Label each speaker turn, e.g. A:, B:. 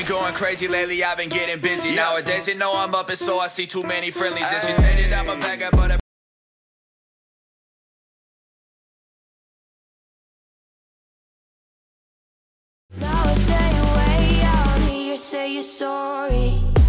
A: been going crazy lately, I've been getting busy. Nowadays, they know I'm up, and so I see too many friendlies. And she said that I'm a beggar, but a
B: Now I stay away, I'll hear you say you're sorry.